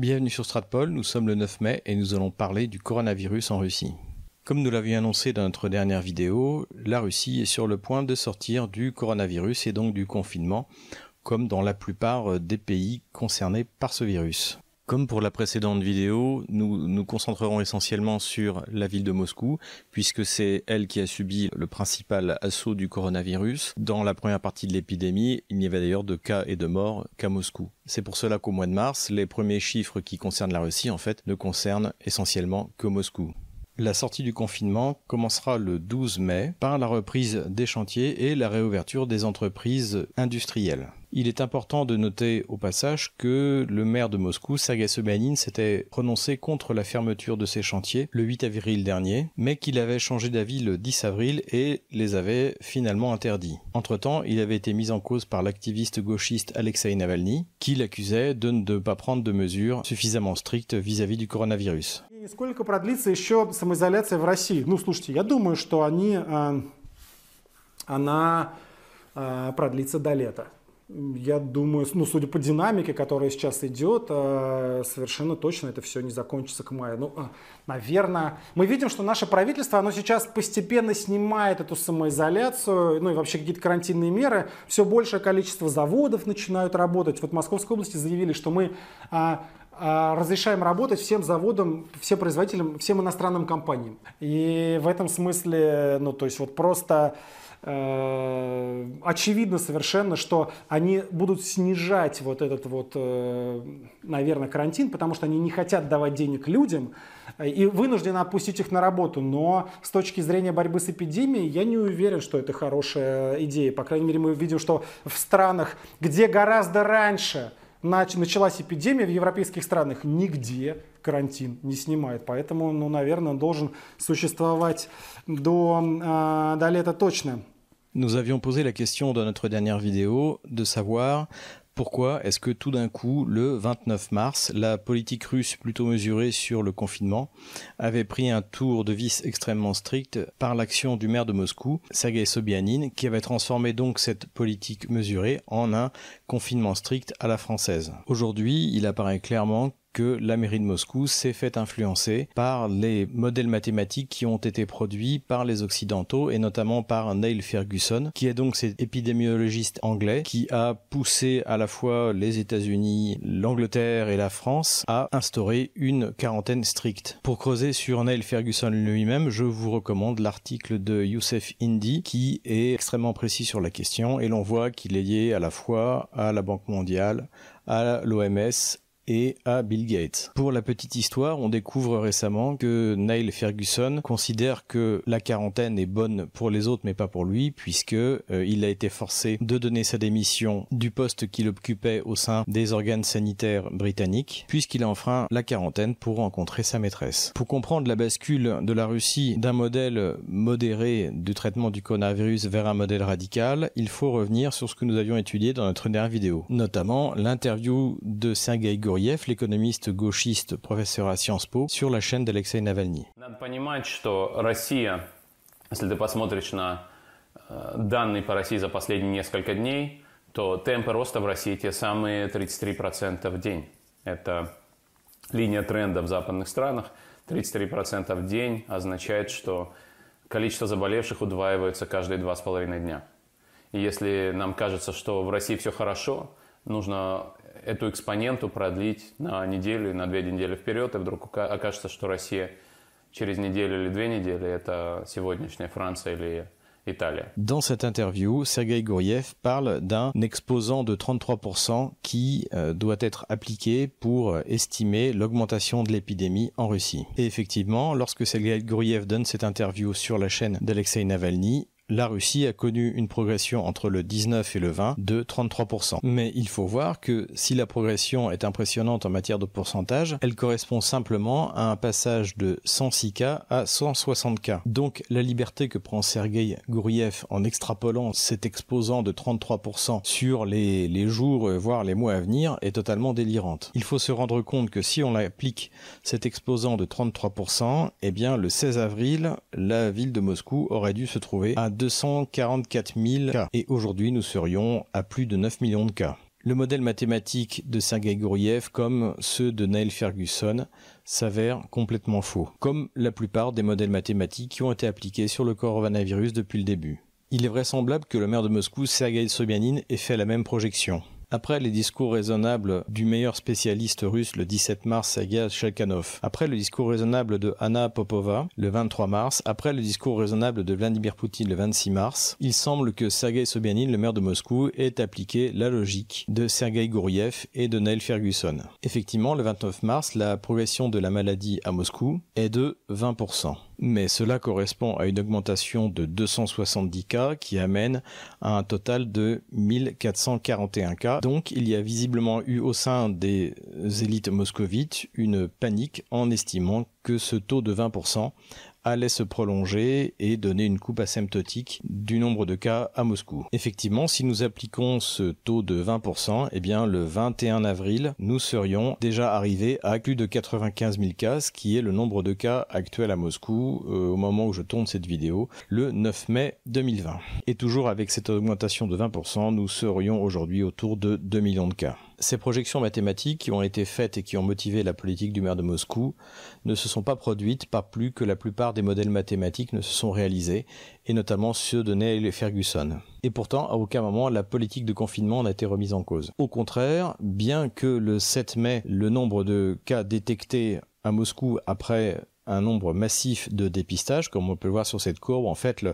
Bienvenue sur Stratpol, nous sommes le 9 mai et nous allons parler du coronavirus en Russie. Comme nous l'avions annoncé dans notre dernière vidéo, la Russie est sur le point de sortir du coronavirus et donc du confinement, comme dans la plupart des pays concernés par ce virus. Comme pour la précédente vidéo, nous nous concentrerons essentiellement sur la ville de Moscou, puisque c'est elle qui a subi le principal assaut du coronavirus. Dans la première partie de l'épidémie, il n'y avait d'ailleurs de cas et de morts qu'à Moscou. C'est pour cela qu'au mois de mars, les premiers chiffres qui concernent la Russie, en fait, ne concernent essentiellement que Moscou. La sortie du confinement commencera le 12 mai par la reprise des chantiers et la réouverture des entreprises industrielles. Il est important de noter au passage que le maire de Moscou, Sergei Sobyanin, s'était prononcé contre la fermeture de ces chantiers le 8 avril dernier, mais qu'il avait changé d'avis le 10 avril et les avait finalement interdits. Entre-temps, il avait été mis en cause par l'activiste gauchiste Alexei Navalny, qui l'accusait de ne pas prendre de mesures suffisamment strictes vis-à-vis du coronavirus. Сколько продлится еще самоизоляция в России? Ну, слушайте, я думаю, что они, она продлится до лета. Я думаю, ну, судя по динамике, которая сейчас идет, совершенно точно это все не закончится к маю. Ну, наверное, мы видим, что наше правительство, оно сейчас постепенно снимает эту самоизоляцию, ну и вообще какие-то карантинные меры. Все большее количество заводов начинают работать. Вот в Московской области заявили, что мы разрешаем работать всем заводам, всем производителям, всем иностранным компаниям. И в этом смысле, ну, то есть вот просто э, очевидно совершенно, что они будут снижать вот этот вот, э, наверное, карантин, потому что они не хотят давать денег людям и вынуждены отпустить их на работу. Но с точки зрения борьбы с эпидемией я не уверен, что это хорошая идея. По крайней мере, мы видим, что в странах, где гораздо раньше началась эпидемия в европейских странах, нигде карантин не снимает. Поэтому, ну, наверное, должен существовать до, э, до лета точно. Nous avions posé la question dans notre dernière vidéo de savoir pourquoi est-ce que tout d'un coup, le 29 mars, la politique russe plutôt mesurée sur le confinement avait pris un tour de vis extrêmement strict par l'action du maire de Moscou, Sergei Sobyanin, qui avait transformé donc cette politique mesurée en un confinement strict à la française. Aujourd'hui, il apparaît clairement que la mairie de Moscou s'est fait influencer par les modèles mathématiques qui ont été produits par les Occidentaux et notamment par Neil Ferguson, qui est donc cet épidémiologiste anglais qui a poussé à la fois les États-Unis, l'Angleterre et la France à instaurer une quarantaine stricte. Pour creuser sur Neil Ferguson lui-même, je vous recommande l'article de Youssef Indy qui est extrêmement précis sur la question et l'on voit qu'il est lié à la fois à la Banque mondiale, à l'OMS et à Bill Gates. Pour la petite histoire, on découvre récemment que Neil Ferguson considère que la quarantaine est bonne pour les autres mais pas pour lui puisque euh, il a été forcé de donner sa démission du poste qu'il occupait au sein des organes sanitaires britanniques puisqu'il a enfreint la quarantaine pour rencontrer sa maîtresse. Pour comprendre la bascule de la Russie d'un modèle modéré du traitement du coronavirus vers un modèle radical, il faut revenir sur ce que nous avions étudié dans notre dernière vidéo, notamment l'interview de Sergei Goriev l'économiste gauchiste, professeur à Sciences Po, sur la chaîne d'Alexei Navalny. Надо понимать, что Россия, если ты посмотришь на данные по России за последние несколько дней, то темпы роста в России те самые 33% в день. Это линия тренда в западных странах. 33% в день означает, что количество заболевших удваивается каждые два с половиной дня. И если нам кажется, что в России все хорошо, нужно эту экспоненту продлить на неделю, на две недели вперед, и вдруг окажется, что Россия через неделю или две недели – это сегодняшняя Франция или Italie. Dans cette interview, Sergei Gouriev parle d'un exposant de 33% qui euh, doit être appliqué pour estimer l'augmentation de l'épidémie en Russie. Et effectivement, lorsque Sergei Gouriev donne cette interview sur la chaîne d'Alexei Navalny, la Russie a connu une progression entre le 19 et le 20 de 33%. Mais il faut voir que si la progression est impressionnante en matière de pourcentage, elle correspond simplement à un passage de 106 cas à 160 cas. Donc la liberté que prend Sergei Gouriev en extrapolant cet exposant de 33% sur les, les jours, voire les mois à venir, est totalement délirante. Il faut se rendre compte que si on applique cet exposant de 33%, eh bien le 16 avril, la ville de Moscou aurait dû se trouver à 244 000 cas. Et aujourd'hui, nous serions à plus de 9 millions de cas. Le modèle mathématique de Sergei Gouriev, comme ceux de Neil Ferguson, s'avère complètement faux, comme la plupart des modèles mathématiques qui ont été appliqués sur le coronavirus depuis le début. Il est vraisemblable que le maire de Moscou, Sergei Sobyanin, ait fait la même projection. Après les discours raisonnables du meilleur spécialiste russe le 17 mars, Sergei Shelkanov. Après le discours raisonnable de Anna Popova le 23 mars. Après le discours raisonnable de Vladimir Poutine le 26 mars. Il semble que Sergei Sobyanin, le maire de Moscou, ait appliqué la logique de Sergei Gouriev et de Neil Ferguson. Effectivement, le 29 mars, la progression de la maladie à Moscou est de 20% mais cela correspond à une augmentation de 270 cas qui amène à un total de 1441 cas. Donc il y a visiblement eu au sein des élites moscovites une panique en estimant que ce taux de 20% allait se prolonger et donner une coupe asymptotique du nombre de cas à Moscou. Effectivement, si nous appliquons ce taux de 20%, eh bien le 21 avril, nous serions déjà arrivés à plus de 95 000 cas, ce qui est le nombre de cas actuels à Moscou euh, au moment où je tourne cette vidéo, le 9 mai 2020. Et toujours avec cette augmentation de 20%, nous serions aujourd'hui autour de 2 millions de cas. Ces projections mathématiques qui ont été faites et qui ont motivé la politique du maire de Moscou ne se sont pas produites, pas plus que la plupart des modèles mathématiques ne se sont réalisés, et notamment ceux de Neil Ferguson. Et pourtant, à aucun moment, la politique de confinement n'a été remise en cause. Au contraire, bien que le 7 mai, le nombre de cas détectés à Moscou après un nombre massif de dépistages, comme on peut le voir sur cette courbe. En fait,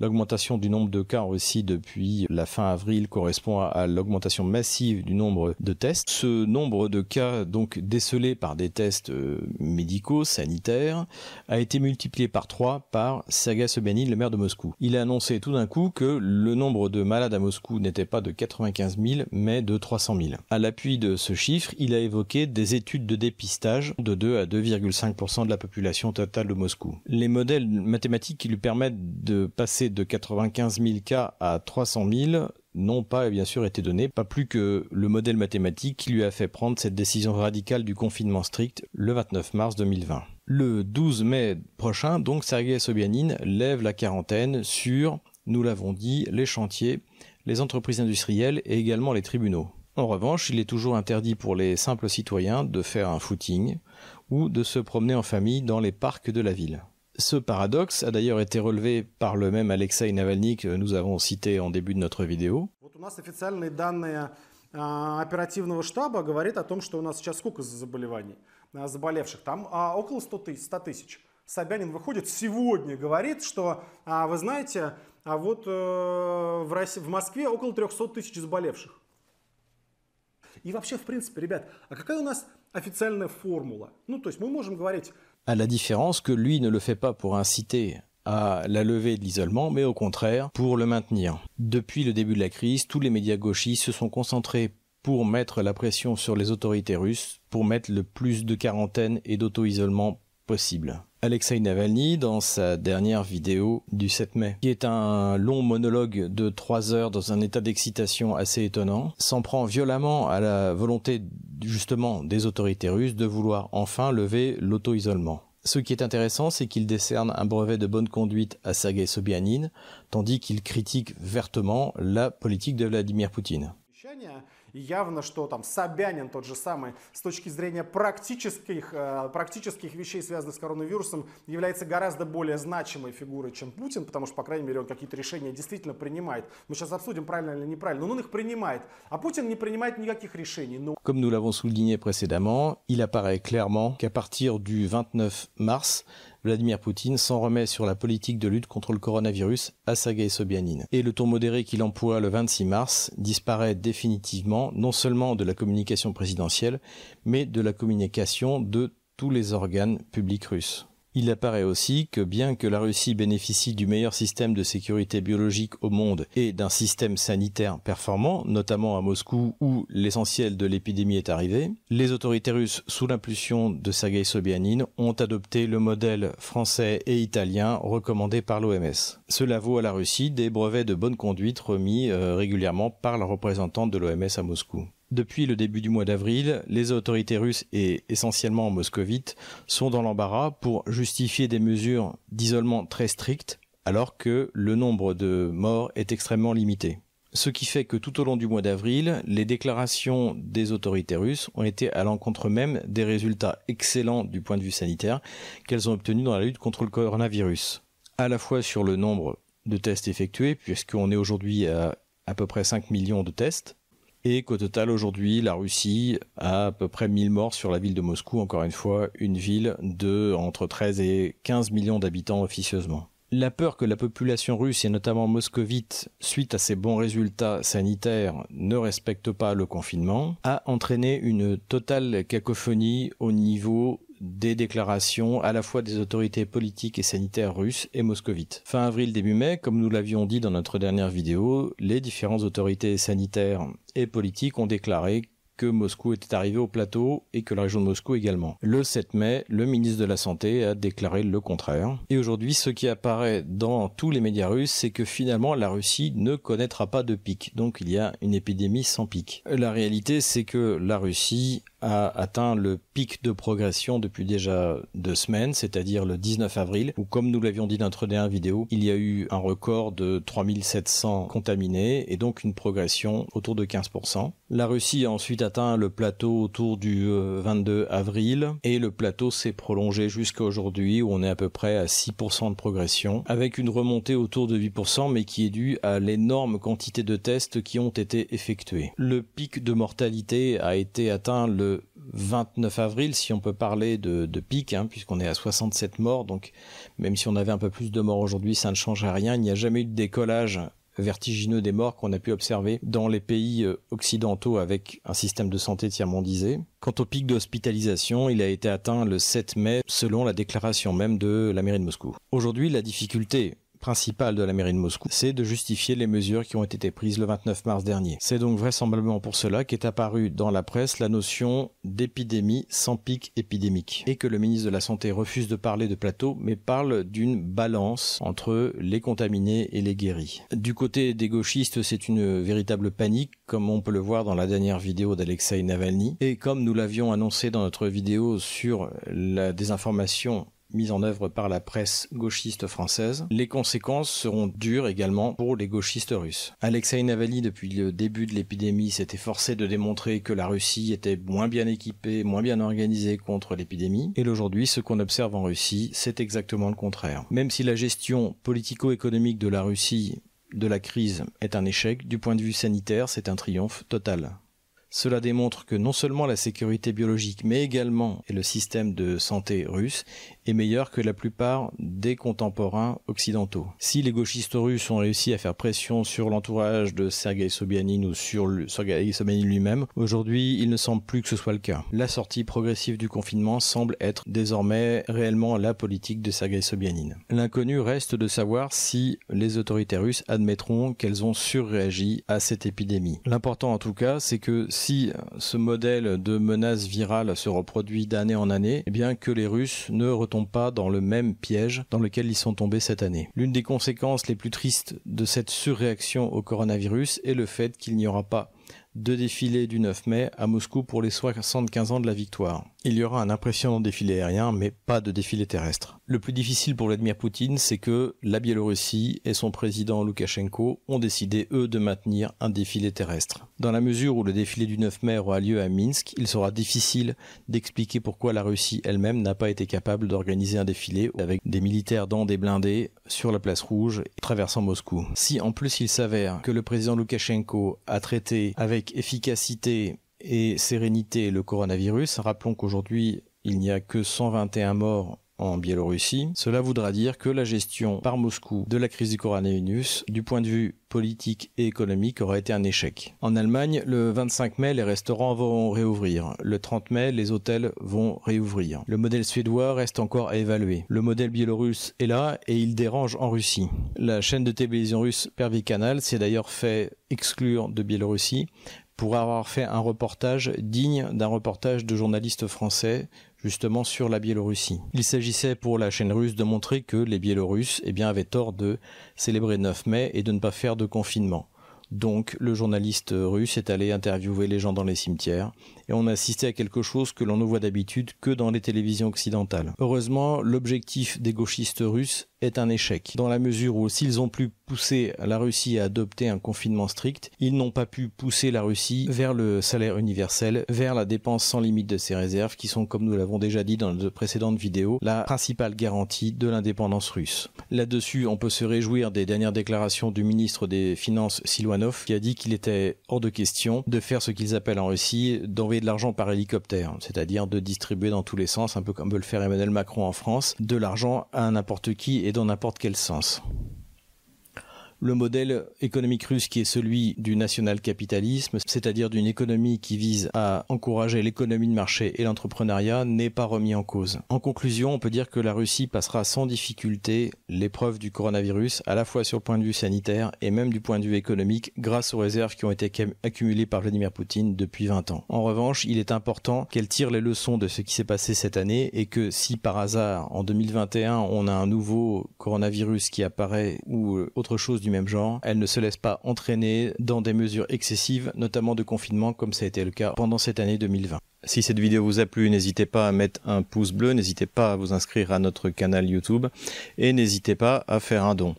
l'augmentation du nombre de cas en Russie depuis la fin avril correspond à, l'augmentation massive du nombre de tests. Ce nombre de cas, donc décelés par des tests euh, médicaux, sanitaires, a été multiplié par 3 par Sergei Sobyanin, le maire de Moscou. Il a annoncé tout d'un coup que le nombre de malades à Moscou n'était pas de 95 000, mais de 300 000. À l'appui de ce chiffre, il a évoqué des études de dépistage de 2 à 2,5% de la population totale de Moscou. Les modèles mathématiques qui lui permettent de passer de 95 000 cas à 300 000 n'ont pas bien sûr été donnés, pas plus que le modèle mathématique qui lui a fait prendre cette décision radicale du confinement strict le 29 mars 2020. Le 12 mai prochain, donc, Sergei Sobyanin lève la quarantaine sur, nous l'avons dit, les chantiers, les entreprises industrielles et également les tribunaux. En revanche, il est toujours interdit pour les simples citoyens de faire un footing, ou de se promener en famille dans les parcs de la ville. Ce paradoxe a d'ailleurs été relevé par le même Alexei Navalny que nous avons cité en début de notre vidéo. Данные оперативного штаба говорят о том, что у нас сейчас сколько заболеваний, заболевших? Там около 100 тысяч. Собянин выходит сегодня, говорит, что, вы знаете, а вот в, России, в Москве около 300 тысяч заболевших. И вообще, в принципе, ребят, а какая у нас официальная формула? Ну, то есть мы можем говорить... À la différence que lui ne le fait pas pour inciter à la levée de l'isolement, mais au contraire pour le maintenir. Depuis le début de la crise, tous les médias gauchistes se sont concentrés pour mettre la pression sur les autorités russes, pour mettre le plus de quarantaine et d'auto-isolement possible. Alexei Navalny, dans sa dernière vidéo du 7 mai, qui est un long monologue de 3 heures dans un état d'excitation assez étonnant, s'en prend violemment à la volonté justement des autorités russes de vouloir enfin lever l'auto-isolement. Ce qui est intéressant, c'est qu'il décerne un brevet de bonne conduite à Sergei Sobyanin, tandis qu'il critique vertement la politique de Vladimir Poutine. И явно, что там Собянин тот же самый с точки зрения практических, э, практических вещей, связанных с коронавирусом, является гораздо более значимой фигурой, чем Путин, потому что, по крайней мере, он какие-то решения действительно принимает. Мы сейчас обсудим, правильно или неправильно, но он их принимает. А Путин не принимает никаких решений. Но... Comme nous l'avons souligné précédemment, il apparaît clairement qu'à partir du 29 mars, Vladimir Poutine s'en remet sur la politique de lutte contre le coronavirus à Sergei Sobyanin. Et le ton modéré qu'il emploie le 26 mars disparaît définitivement non seulement de la communication présidentielle, mais de la communication de tous les organes publics russes. Il apparaît aussi que bien que la Russie bénéficie du meilleur système de sécurité biologique au monde et d'un système sanitaire performant, notamment à Moscou où l'essentiel de l'épidémie est arrivé, les autorités russes, sous l'impulsion de Sergei Sobyanin, ont adopté le modèle français et italien recommandé par l'OMS. Cela vaut à la Russie des brevets de bonne conduite remis euh, régulièrement par la représentante de l'OMS à Moscou. Depuis le début du mois d'avril, les autorités russes et essentiellement moscovites sont dans l'embarras pour justifier des mesures d'isolement très strictes alors que le nombre de morts est extrêmement limité. Ce qui fait que tout au long du mois d'avril, les déclarations des autorités russes ont été à l'encontre même des résultats excellents du point de vue sanitaire qu'elles ont obtenus dans la lutte contre le coronavirus. À la fois sur le nombre de tests effectués, puisqu'on est aujourd'hui à à peu près 5 millions de tests, et qu'au total aujourd'hui la Russie a à peu près 1000 morts sur la ville de Moscou, encore une fois une ville de entre 13 et 15 millions d'habitants officieusement. La peur que la population russe et notamment moscovite, suite à ces bons résultats sanitaires, ne respecte pas le confinement, a entraîné une totale cacophonie au niveau des déclarations à la fois des autorités politiques et sanitaires russes et moscovites. Fin avril, début mai, comme nous l'avions dit dans notre dernière vidéo, les différentes autorités sanitaires et politiques ont déclaré que Moscou était arrivé au plateau et que la région de Moscou également. Le 7 mai, le ministre de la Santé a déclaré le contraire. Et aujourd'hui, ce qui apparaît dans tous les médias russes, c'est que finalement la Russie ne connaîtra pas de pic. Donc il y a une épidémie sans pic. La réalité, c'est que la Russie a atteint le pic de progression depuis déjà deux semaines, c'est-à-dire le 19 avril, où comme nous l'avions dit dans notre dernière vidéo, il y a eu un record de 3700 contaminés et donc une progression autour de 15%. La Russie a ensuite atteint le plateau autour du 22 euh, avril et le plateau s'est prolongé jusqu'à aujourd'hui où on est à peu près à 6% de progression avec une remontée autour de 8% mais qui est due à l'énorme quantité de tests qui ont été effectués. Le pic de mortalité a été atteint le 29 avril, si on peut parler de, pic, hein, puisqu'on est à 67 morts, donc même si on avait un peu plus de morts aujourd'hui, ça ne changerait rien. Il n'y a jamais eu de décollage vertigineux des morts qu'on a pu observer dans les pays euh, occidentaux avec un système de santé tiers-mondisé. Quant au pic d'hospitalisation, il a été atteint le 7 mai selon la déclaration même de la mairie de Moscou. Aujourd'hui, la difficulté principale de la mairie de Moscou, c'est de justifier les mesures qui ont été prises le 29 mars dernier. C'est donc vraisemblablement pour cela qu'est apparue dans la presse la notion d'épidémie sans pic épidémique et que le ministre de la Santé refuse de parler de plateau mais parle d'une balance entre les contaminés et les guéris. Du côté des gauchistes, c'est une véritable panique comme on peut le voir dans la dernière vidéo d'Alexei Navalny et comme nous l'avions annoncé dans notre vidéo sur la désinformation mise en œuvre par la presse gauchiste française. Les conséquences seront dures également pour les gauchistes russes. Alexei Navalny, depuis le début de l'épidémie, s'était forcé de démontrer que la Russie était moins bien équipée, moins bien organisée contre l'épidémie. Et aujourd'hui, ce qu'on observe en Russie, c'est exactement le contraire. Même si la gestion politico-économique de la Russie de la crise est un échec, du point de vue sanitaire, c'est un triomphe total. Cela démontre que non seulement la sécurité biologique, mais également le système de santé russe est meilleur que la plupart des contemporains occidentaux. Si les gauchistes russes ont réussi à faire pression sur l'entourage de Sergei Sobyanin ou sur Sergei Sobyanin lui-même, aujourd'hui il ne semble plus que ce soit le cas. La sortie progressive du confinement semble être désormais réellement la politique de Sergei Sobyanin. L'inconnu reste de savoir si les autorités russes admettront qu'elles ont surréagi à cette épidémie. L'important en tout cas, c'est que si ce modèle de menace virale se reproduit d'année en année, eh bien que les Russes ne retombent pas dans le même piège dans lequel ils sont tombés cette année. L'une des conséquences les plus tristes de cette surréaction au coronavirus est le fait qu'il n'y aura pas de défilé du 9 mai à Moscou pour les 75 ans de la victoire. Il y aura un impressionnant défilé aérien, mais pas de défilé terrestre. Le plus difficile pour Vladimir Poutine, c'est que la Biélorussie et son président Loukachenko ont décidé, eux, de maintenir un défilé terrestre. Dans la mesure où le défilé du 9 mai aura lieu à Minsk, il sera difficile d'expliquer pourquoi la Russie elle-même n'a pas été capable d'organiser un défilé avec des militaires dans des blindés sur la place rouge traversant Moscou. Si en plus il s'avère que le président Loukachenko a traité avec efficacité et sérénité le coronavirus. Rappelons qu'aujourd'hui, il n'y a que 121 morts en Biélorussie. Cela voudra dire que la gestion par Moscou de la crise du coronavirus, du point de vue politique et économique, aura été un échec. En Allemagne, le 25 mai, les restaurants vont réouvrir. Le 30 mai, les hôtels vont réouvrir. Le modèle suédois reste encore à évaluer. Le modèle biélorusse est là et il dérange en Russie. La chaîne de télévision russe Pervy Canal s'est d'ailleurs fait exclure de Biélorussie pour avoir fait un reportage digne d'un reportage de journalistes français justement sur la Biélorussie. Il s'agissait pour la chaîne russe de montrer que les Biélorusses eh avaient tort de célébrer 9 mai et de ne pas faire de confinement. Donc le journaliste russe est allé interviewer les gens dans les cimetières et on a assisté à quelque chose que l'on ne voit d'habitude que dans les télévisions occidentales. Heureusement, l'objectif des gauchistes russes est un échec, dans la mesure où s'ils ont pu pousser la Russie à adopter un confinement strict, ils n'ont pas pu pousser la Russie vers le salaire universel, vers la dépense sans limite de ses réserves, qui sont, comme nous l'avons déjà dit dans de précédentes vidéos, la principale garantie de l'indépendance russe. Là-dessus, on peut se réjouir des dernières déclarations du ministre des Finances Silwanov, qui a dit qu'il était hors de question de faire ce qu'ils appellent en Russie d'envoyer de l'argent par hélicoptère, c'est-à-dire de distribuer dans tous les sens, un peu comme veut le faire Emmanuel Macron en France, de l'argent à n'importe qui et dans n'importe quel sens le modèle économique russe qui est celui du national-capitalisme, c'est-à-dire d'une économie qui vise à encourager l'économie de marché et l'entrepreneuriat, n'est pas remis en cause. En conclusion, on peut dire que la Russie passera sans difficulté l'épreuve du coronavirus, à la fois sur le point de vue sanitaire et même du point de vue économique, grâce aux réserves qui ont été accumulées par Vladimir Poutine depuis 20 ans. En revanche, il est important qu'elle tire les leçons de ce qui s'est passé cette année et que si par hasard, en 2021, on a un nouveau coronavirus qui apparaît ou autre chose même genre, elle ne se laisse pas entraîner dans des mesures excessives, notamment de confinement comme ça a été le cas pendant cette année 2020. Si cette vidéo vous a plu, n'hésitez pas à mettre un pouce bleu, n'hésitez pas à vous inscrire à notre canal YouTube et n'hésitez pas à faire un don.